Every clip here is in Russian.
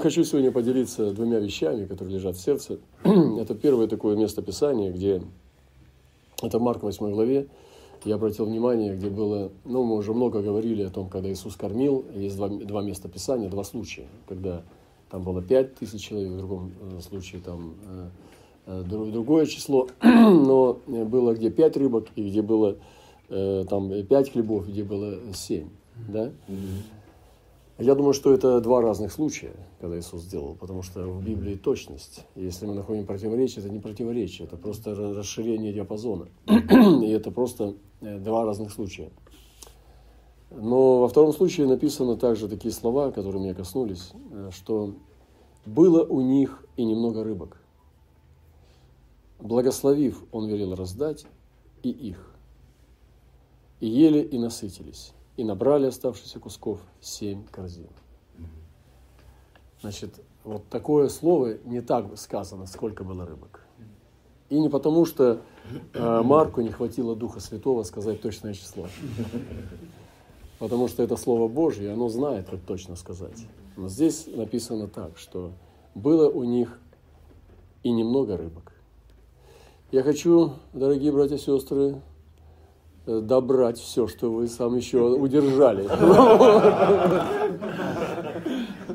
Хочу сегодня поделиться двумя вещами, которые лежат в сердце. Это первое такое место Писания, где это Марк 8 главе. Я обратил внимание, где было, ну, мы уже много говорили о том, когда Иисус кормил. Есть два, два места Писания, два случая, когда там было пять тысяч человек, в другом э, случае там э, э, другое число, но было где пять рыбок и где было там пять хлебов, где было семь, да? Я думаю, что это два разных случая, когда Иисус сделал, потому что в Библии точность. Если мы находим противоречие, это не противоречие, это просто расширение диапазона. И это просто э, два разных случая. Но во втором случае написано также такие слова, которые меня коснулись, э, что было у них и немного рыбок. Благословив, он велел раздать и их. И ели и насытились и набрали оставшихся кусков семь корзин. Значит, вот такое слово не так сказано, сколько было рыбок. И не потому, что э, Марку не хватило Духа Святого сказать точное число. Потому что это Слово Божье, оно знает, как точно сказать. Но здесь написано так, что было у них и немного рыбок. Я хочу, дорогие братья и сестры, добрать все, что вы сам еще удержали.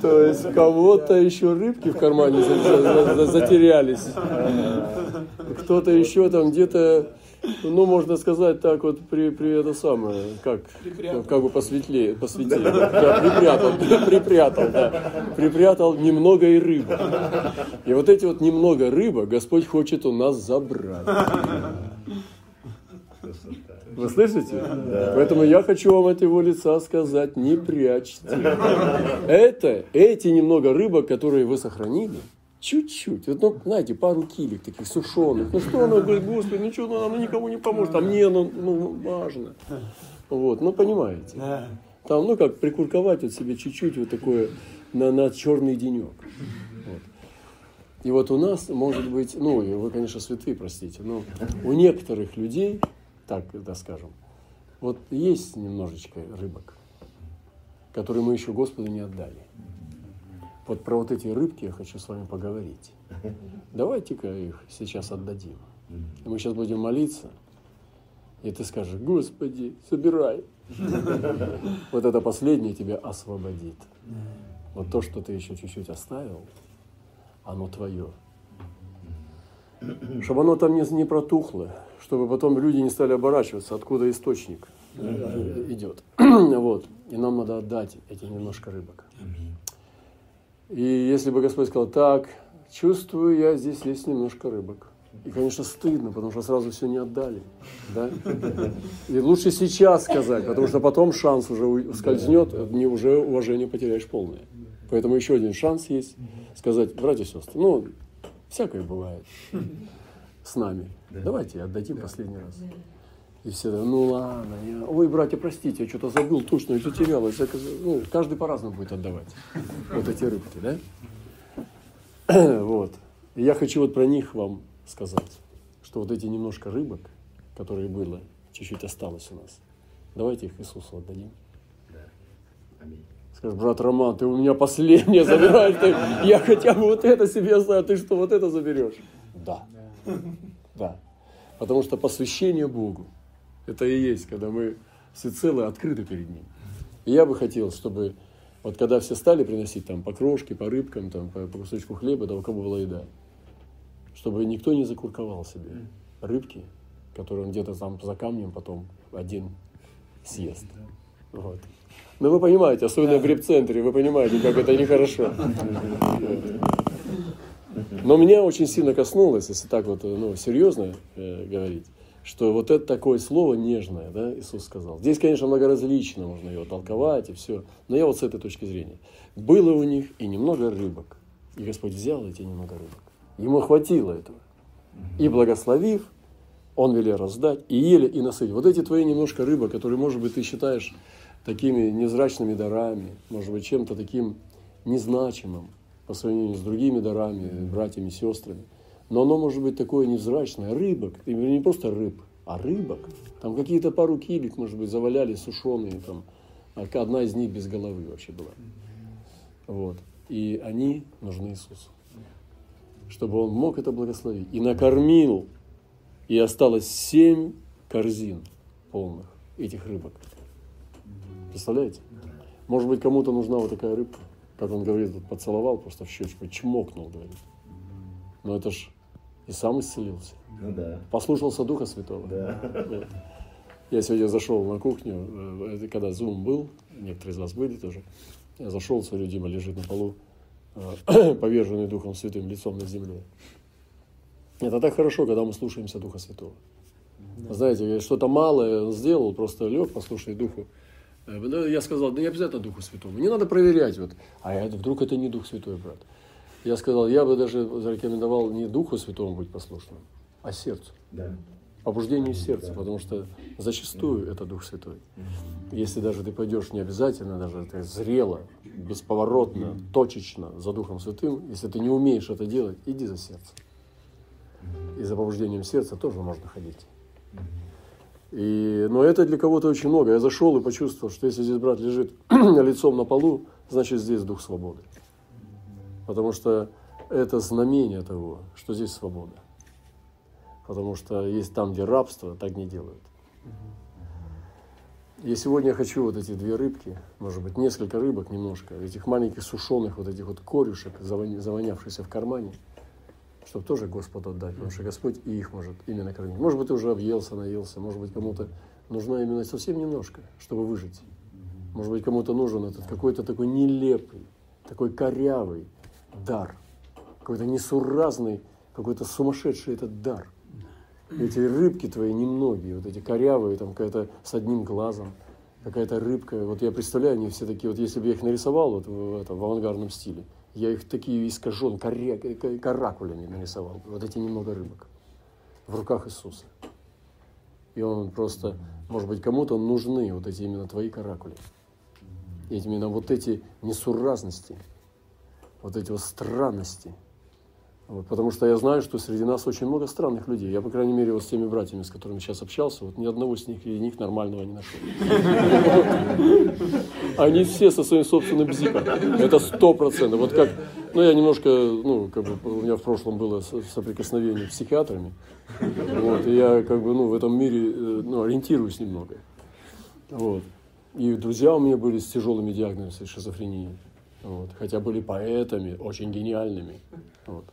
То есть кого-то еще рыбки в кармане затерялись. Кто-то еще там где-то, ну, можно сказать так вот, при, при это самое, как, как бы посветлее, посветлее. Да, припрятал, припрятал, да. Припрятал немного и рыба. И вот эти вот немного рыба Господь хочет у нас забрать. Вы слышите? Да. Поэтому я хочу вам от его лица сказать, не прячьте. Это, эти немного рыбок, которые вы сохранили, чуть-чуть, вот, ну, знаете, пару килек таких сушеных. Ну что оно, говорит, Господи, ну что, ну, оно никому не поможет, а мне оно ну, важно. Вот, ну понимаете. Там, ну как, прикурковать вот себе чуть-чуть вот такое на, на черный денек. Вот. И вот у нас, может быть, ну, вы, конечно, святые, простите, но у некоторых людей так да скажем. Вот есть немножечко рыбок, которые мы еще Господу не отдали. Вот про вот эти рыбки я хочу с вами поговорить. Давайте-ка их сейчас отдадим. Мы сейчас будем молиться, и ты скажешь, Господи, собирай. Вот это последнее тебя освободит. Вот то, что ты еще чуть-чуть оставил, оно твое. Чтобы оно там не, не протухло, чтобы потом люди не стали оборачиваться, откуда источник идет. вот. И нам надо отдать эти немножко рыбок. И если бы Господь сказал, так, чувствую я, здесь есть немножко рыбок. И, конечно, стыдно, потому что сразу все не отдали. Да? И лучше сейчас сказать, потому что потом шанс уже скользнет, не уже уважение потеряешь полное. Поэтому еще один шанс есть сказать, братья и сестры, ну, всякое бывает с нами. Да. Давайте отдадим да. последний раз. И все, ну ладно, я... ой, братья, простите, я что-то забыл, точно, я затерялась. Ну, каждый по-разному будет отдавать вот эти рыбки, да? Вот. И я хочу вот про них вам сказать, что вот эти немножко рыбок, которые было, чуть-чуть осталось у нас, давайте их Иисусу отдадим. Да. Аминь. Скажешь, брат Роман, ты у меня последнее забираешь, ты, я хотя бы вот это себе оставил, ты что, вот это заберешь? Да. Да. Потому что посвящение Богу, это и есть, когда мы всецело открыты перед Ним. И я бы хотел, чтобы вот когда все стали приносить там по крошке, по рыбкам, там, по, по кусочку хлеба, да у кого была еда, чтобы никто не закурковал себе рыбки, которые он где-то там за камнем потом один съест. Вот. Ну вы понимаете, особенно в гриб-центре, вы понимаете, как это нехорошо. Но меня очень сильно коснулось, если так вот ну, серьезно э, говорить, что вот это такое слово нежное, да, Иисус сказал. Здесь, конечно, многоразлично можно его толковать и все, но я вот с этой точки зрения. Было у них и немного рыбок, и Господь взял эти немного рыбок. Ему хватило этого. И благословив, он велел раздать, и ели, и насытить. Вот эти твои немножко рыбы, которые, может быть, ты считаешь такими незрачными дарами, может быть, чем-то таким незначимым, по сравнению с другими дарами, братьями, сестрами. Но оно может быть такое невзрачное, рыбок, не просто рыб, а рыбок. Там какие-то пару килик, может быть, заваляли сушеные, там, одна из них без головы вообще была. Вот. И они нужны Иисусу. Чтобы Он мог это благословить. И накормил. И осталось семь корзин полных этих рыбок. Представляете? Может быть, кому-то нужна вот такая рыбка, как он говорит, вот поцеловал просто в щечку, чмокнул, говорит. Но это ж и сам исцелился. Ну да. Послушался Духа Святого. Да. Я сегодня зашел на кухню, э, когда Zoom был, некоторые из вас были тоже. Я зашел, смотрю, Дима лежит на полу, э, поверженный Духом Святым, лицом на земле. Это так хорошо, когда мы слушаемся Духа Святого. Знаете, что-то малое он сделал, просто лег, послушай Духу. Э, да, Я сказал, да не обязательно Духу Святому, не надо проверять. Вот. А я, вдруг это не Дух Святой, брат. Я сказал, я бы даже зарекомендовал не Духу Святому быть послушным, а сердцу. Да. Побуждению сердца, потому что зачастую это Дух Святой. Если даже ты пойдешь не обязательно, даже ты зрело, бесповоротно, точечно за Духом Святым, если ты не умеешь это делать, иди за сердцем. И за побуждением сердца тоже можно ходить. И, но это для кого-то очень много. Я зашел и почувствовал, что если здесь брат лежит лицом на полу, значит здесь дух свободы. Потому что это знамение того, что здесь свобода. Потому что есть там, где рабство, так не делают. И сегодня я хочу вот эти две рыбки, может быть, несколько рыбок немножко, этих маленьких сушеных вот этих вот корюшек, завоня- завонявшихся в кармане, чтобы тоже Господу отдать, потому что Господь и их может именно кормить. Может быть, ты уже объелся, наелся, может быть, кому-то нужно именно совсем немножко, чтобы выжить. Может быть, кому-то нужен этот какой-то такой нелепый, такой корявый дар, какой-то несуразный, какой-то сумасшедший этот дар. Эти рыбки твои немногие, вот эти корявые, там какая-то с одним глазом, какая-то рыбка. Вот я представляю, они все такие, вот если бы я их нарисовал вот в, этом, в авангардном стиле, я их такие искажен, каракулями нарисовал. Вот эти немного рыбок в руках Иисуса. И он просто, может быть, кому-то нужны вот эти именно твои каракули. И именно вот эти несуразности, вот эти вот странности. Вот, потому что я знаю, что среди нас очень много странных людей. Я, по крайней мере, вот с теми братьями, с которыми сейчас общался, вот ни одного с них, из них нормального не нашел. Они все со своим собственным бзиком. Это сто процентов. Вот как, ну, я немножко, ну, как бы, у меня в прошлом было со- соприкосновение с психиатрами. Вот, и я, как бы, ну, в этом мире, э, ну, ориентируюсь немного. Вот. И друзья у меня были с тяжелыми диагнозами шизофрении. Вот. Хотя были поэтами, очень гениальными. Вот.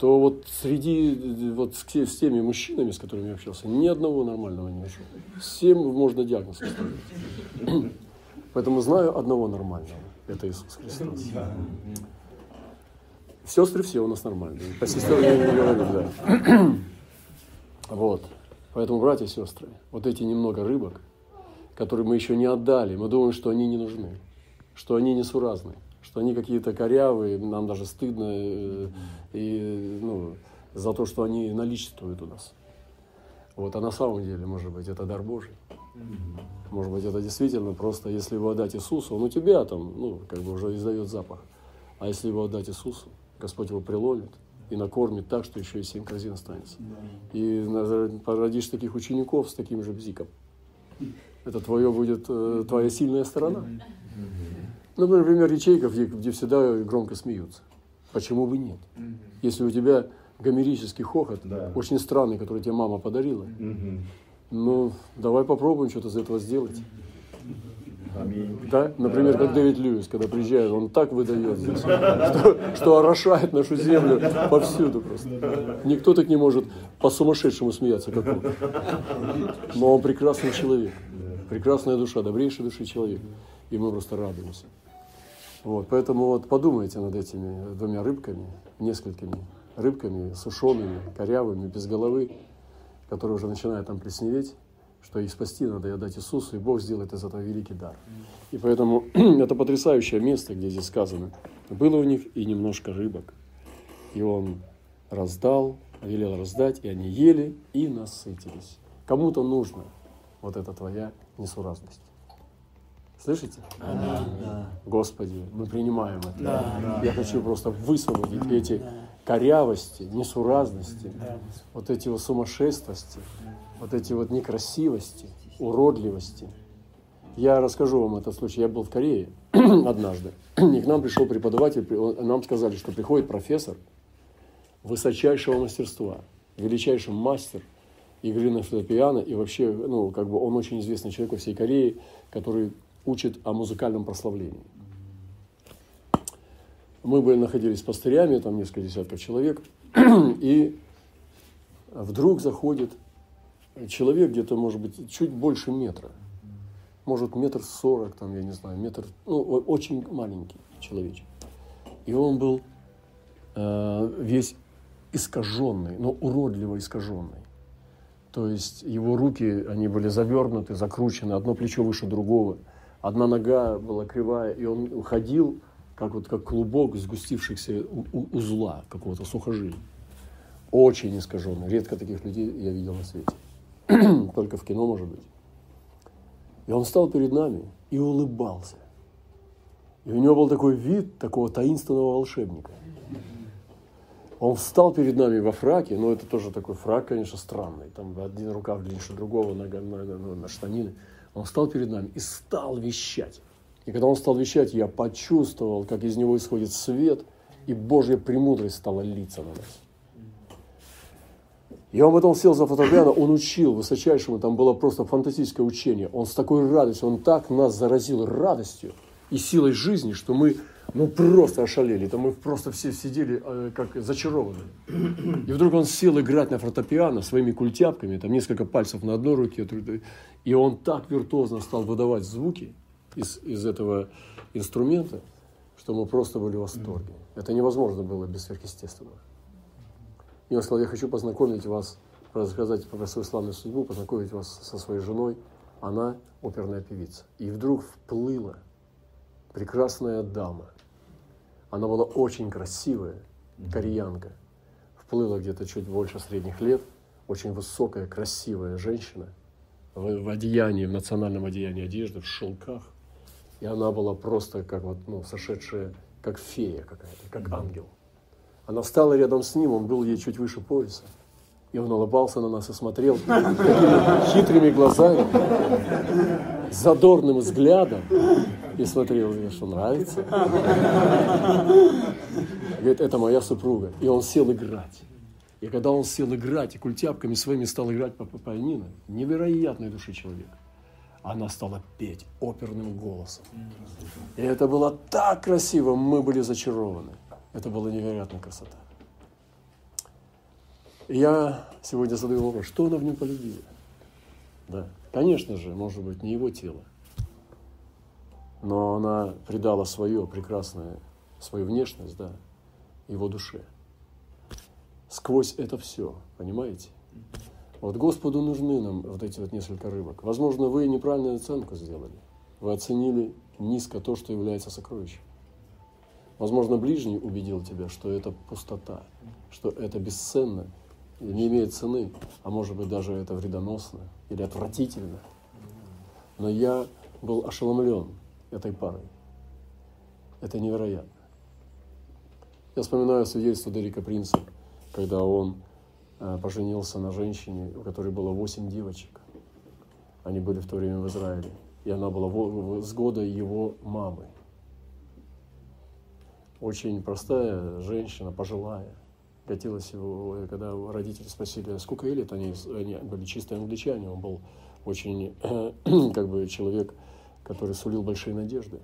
То вот среди, вот с, с теми мужчинами, с которыми я общался, ни одного нормального не нашел. Всем можно диагноз поставить. Поэтому знаю одного нормального. Это Иисус Христос. Сестры все у нас нормальные. По сестрам я не говорю, да. Вот. Поэтому, братья и сестры, вот эти немного рыбок, которые мы еще не отдали, мы думаем, что они не нужны, что они несуразны, что они какие-то корявые, нам даже стыдно э, и, ну, за то, что они наличествуют у нас. Вот, а на самом деле, может быть, это дар Божий. Может быть, это действительно просто, если его отдать Иисусу, он у тебя там, ну, как бы уже издает запах. А если его отдать Иисусу, Господь его приловит и накормит так, что еще и семь корзин останется. И породишь таких учеников с таким же бзиком. Это твое будет, э, твоя сильная сторона. Ну, например, ячейка, где, всегда громко смеются. Почему бы нет? Если у тебя гомерический хохот, Да. очень странный, который тебе мама подарила, Мгм. ну, давай попробуем что-то из этого сделать. Аминь. Да? Например, как Дэвид Льюис, когда приезжает, он так выдает здесь, что, что орошает нашу землю повсюду просто. Никто так не может по-сумасшедшему смеяться, как он. Но он прекрасный человек, прекрасная душа, добрейший души человек. И мы просто радуемся. Вот, поэтому вот подумайте над этими двумя рыбками, несколькими рыбками, сушеными, корявыми, без головы, которые уже начинают там плесневеть, что их спасти надо и отдать Иисусу, и Бог сделает из этого великий дар. И поэтому это потрясающее место, где здесь сказано, было у них и немножко рыбок. И он раздал, велел раздать, и они ели и насытились. Кому-то нужно вот эта твоя несуразность. Слышите? Господи, мы принимаем это. Я хочу просто высвободить эти корявости, несуразности, вот эти вот сумасшествости, вот эти вот некрасивости, уродливости. Я расскажу вам этот случай. Я был в Корее однажды. И к нам пришел преподаватель, нам сказали, что приходит профессор высочайшего мастерства, величайший мастер игры на фортепиано, и вообще, ну, как бы он очень известный человек во всей Корее, который учит о музыкальном прославлении. Мы были, находились с пастырями, там несколько десятков человек, и вдруг заходит человек где-то, может быть, чуть больше метра. Может, метр сорок, там, я не знаю, метр, ну, очень маленький человечек. И он был э, весь искаженный, но уродливо искаженный. То есть его руки, они были завернуты, закручены, одно плечо выше другого, одна нога была кривая, и он уходил как вот как клубок сгустившихся узла какого-то сухожилия. Очень искаженный. Редко таких людей я видел на свете. Только в кино, может быть. И он стал перед нами и улыбался. И у него был такой вид такого таинственного волшебника. Он встал перед нами во фраке, но это тоже такой фрак, конечно, странный. Там один рукав длиннее другого, нога, на, на, на штанины. Он встал перед нами и стал вещать. И когда он стал вещать, я почувствовал, как из него исходит свет, и Божья премудрость стала литься на нас. И он потом сел за фотографию, он учил высочайшему, там было просто фантастическое учение. Он с такой радостью, он так нас заразил радостью и силой жизни, что мы ну, просто ошалели. Там мы просто все сидели э, как зачарованные. И вдруг он сел играть на фортепиано своими культяпками, там несколько пальцев на одной руке, и он так виртуозно стал выдавать звуки, из, из этого инструмента, что мы просто были в восторге. Это невозможно было без сверхъестественного. И он сказал, я хочу познакомить вас, рассказать про свою славную судьбу, познакомить вас со своей женой. Она оперная певица. И вдруг вплыла прекрасная дама. Она была очень красивая, кореянка. Вплыла где-то чуть больше средних лет, очень высокая, красивая женщина в, в одеянии, в национальном одеянии одежды, в шелках – и она была просто как вот, ну, сошедшая, как фея какая-то, как ангел. Она встала рядом с ним, он был ей чуть выше пояса. И он улыбался на нас и смотрел хитрыми глазами, задорным взглядом. И смотрел, что нравится. Говорит, это моя супруга. И он сел играть. И когда он сел играть и культяпками своими стал играть по пианино, невероятной души человек она стала петь оперным голосом. И это было так красиво, мы были зачарованы. Это была невероятная красота. И я сегодня задаю вопрос, что она в нем полюбила? Да, конечно же, может быть, не его тело, но она придала свое прекрасное, свою внешность, да, его душе. Сквозь это все, понимаете? Вот Господу нужны нам вот эти вот несколько рыбок. Возможно, вы неправильную оценку сделали. Вы оценили низко то, что является сокровищем. Возможно, ближний убедил тебя, что это пустота, что это бесценно, не имеет цены, а может быть даже это вредоносно или отвратительно. Но я был ошеломлен этой парой. Это невероятно. Я вспоминаю свидетельство Дерека Принца, когда он Э, поженился на женщине, у которой было восемь девочек. Они были в то время в Израиле. И она была с года его мамы. Очень простая женщина, пожилая. Катилась его, когда родители спросили, сколько ей лет, они, они были чистые англичане. Он был очень, как бы, человек, который сулил большие надежды.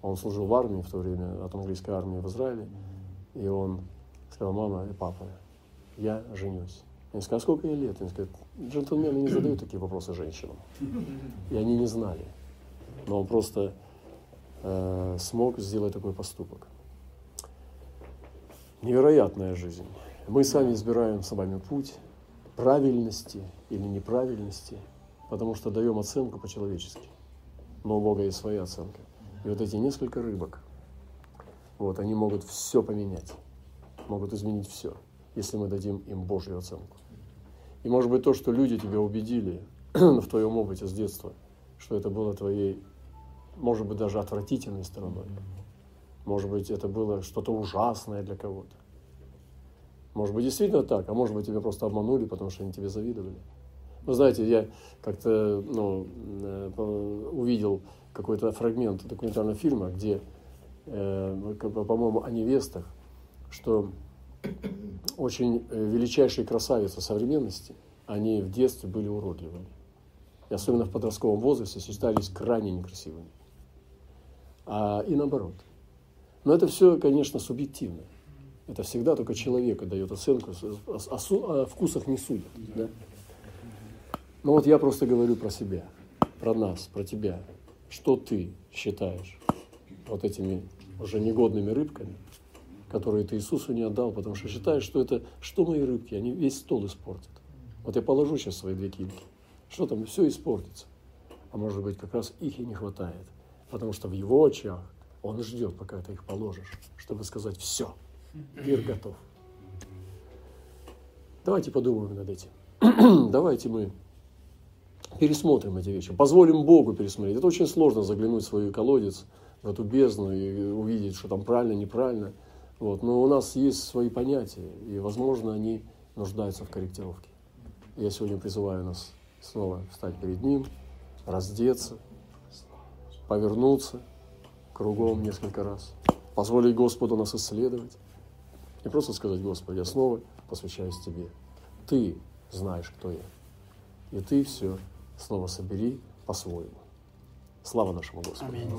Он служил в армии в то время, от английской армии в Израиле. И он сказал, мама и папа, я женюсь. Они сказали, а сколько ей лет? Они сказали, джентльмены не задают такие вопросы женщинам. И они не знали. Но он просто э, смог сделать такой поступок. Невероятная жизнь. Мы сами избираем с вами путь правильности или неправильности, потому что даем оценку по-человечески. Но у Бога есть своя оценка. И вот эти несколько рыбок, вот, они могут все поменять, могут изменить все если мы дадим им Божью оценку. И может быть то, что люди тебя убедили в твоем опыте с детства, что это было твоей, может быть, даже отвратительной стороной. Может быть, это было что-то ужасное для кого-то. Может быть, действительно так, а может быть, тебя просто обманули, потому что они тебе завидовали. Вы знаете, я как-то ну, э, увидел какой-то фрагмент документального фильма, где, э, по-моему, о невестах, что очень э, величайшие красавицы современности, они в детстве были уродливыми. И особенно в подростковом возрасте считались крайне некрасивыми. А, и наоборот. Но это все, конечно, субъективно. Это всегда только человека дает оценку, о, о, о вкусах не судят. Да? Ну вот я просто говорю про себя, про нас, про тебя. Что ты считаешь вот этими уже негодными рыбками, которые ты Иисусу не отдал, потому что считаешь, что это, что мои рыбки, они весь стол испортят. Вот я положу сейчас свои две кильки, что там, все испортится. А может быть, как раз их и не хватает. Потому что в его очах он ждет, пока ты их положишь, чтобы сказать «все, мир готов». Давайте подумаем над этим. Давайте мы пересмотрим эти вещи, позволим Богу пересмотреть. Это очень сложно заглянуть в свой колодец, в эту бездну и увидеть, что там правильно, неправильно. Вот. Но у нас есть свои понятия, и, возможно, они нуждаются в корректировке. Я сегодня призываю нас снова встать перед Ним, раздеться, повернуться кругом несколько раз, позволить Господу нас исследовать. Не просто сказать, Господи, я снова посвящаюсь Тебе. Ты знаешь, кто я. И Ты все снова собери по-своему. Слава нашему Господу. Аминь.